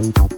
don't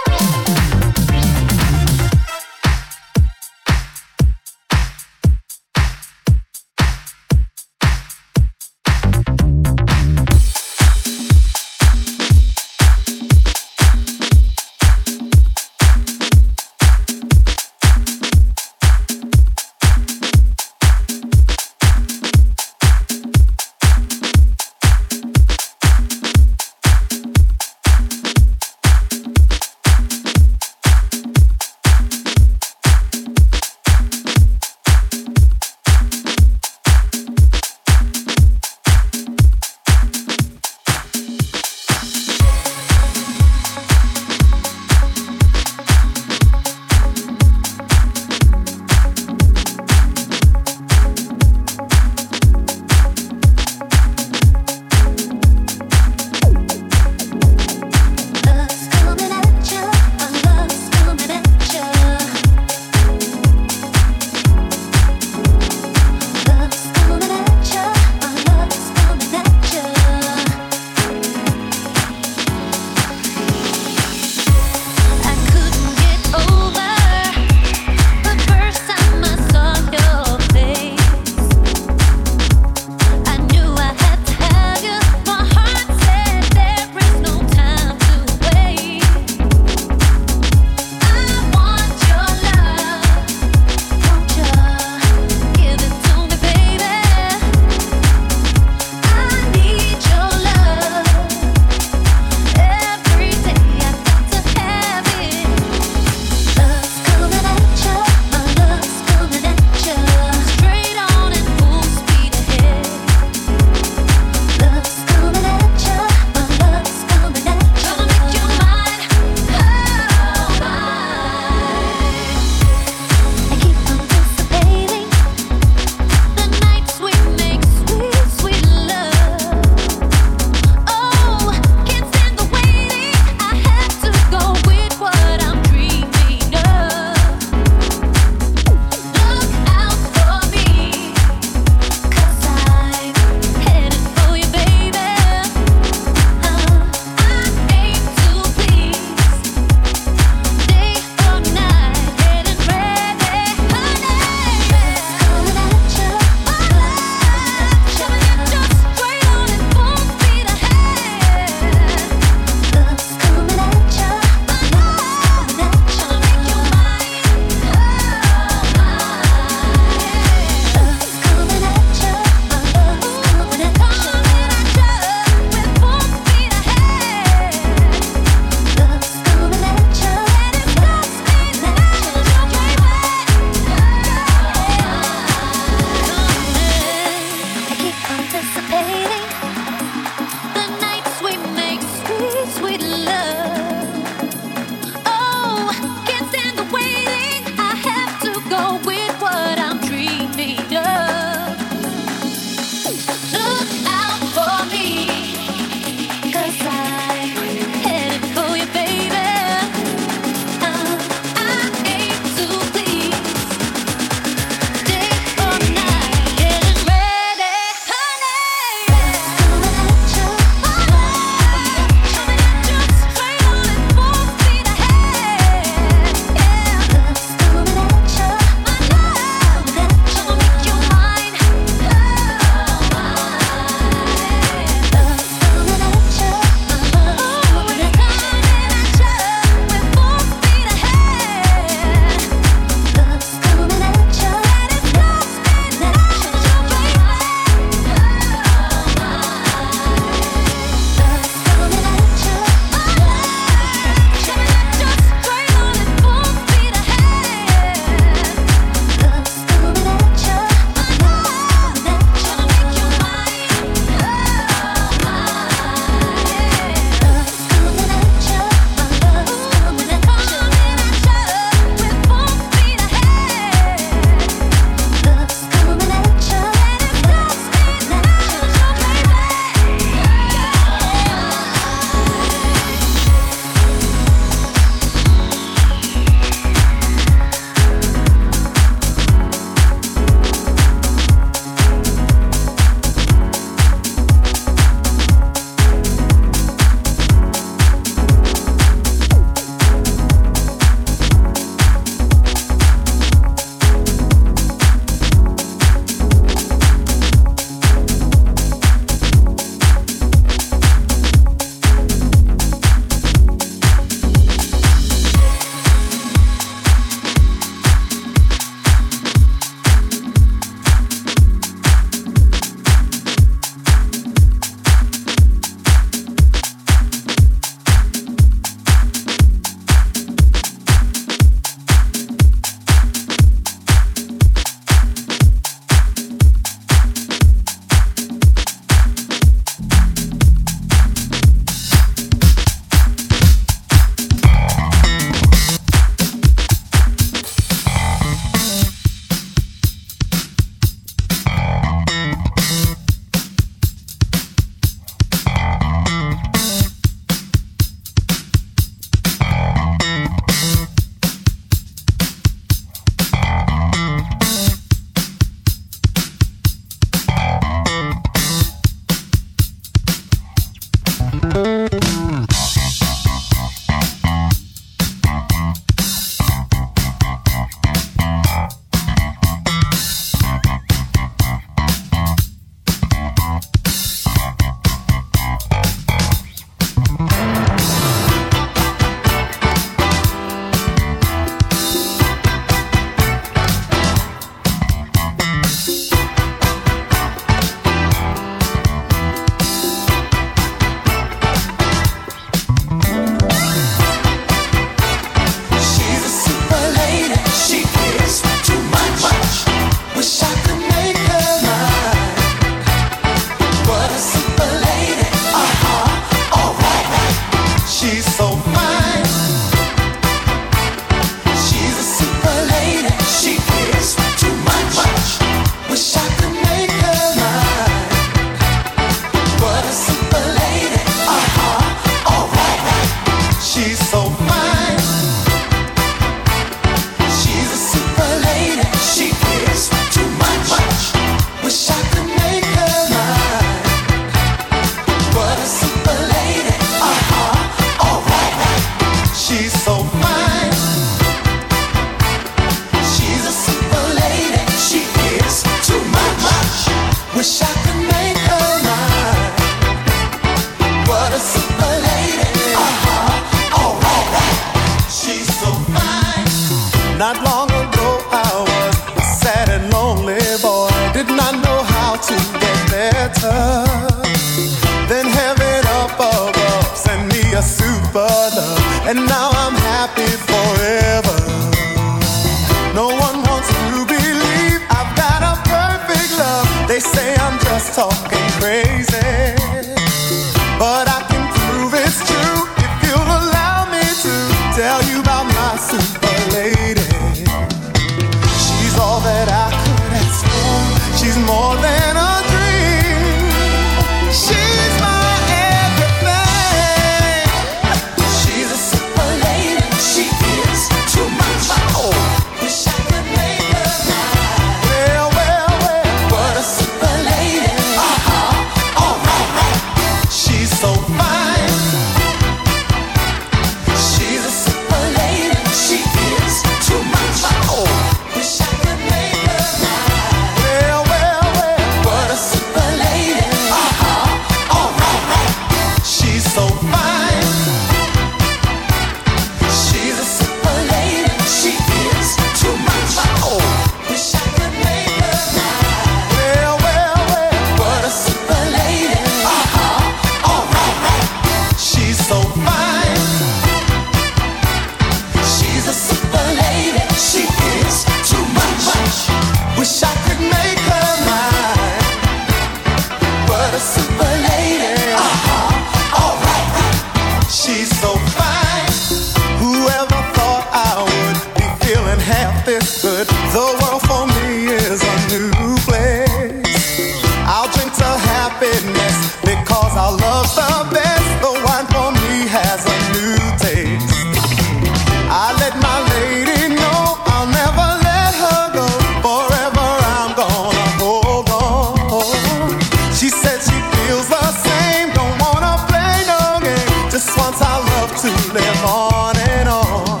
live on and on.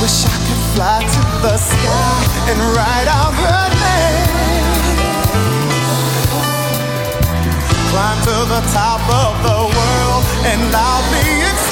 Wish I could fly to the sky and write out her name. Climb to the top of the world and I'll be.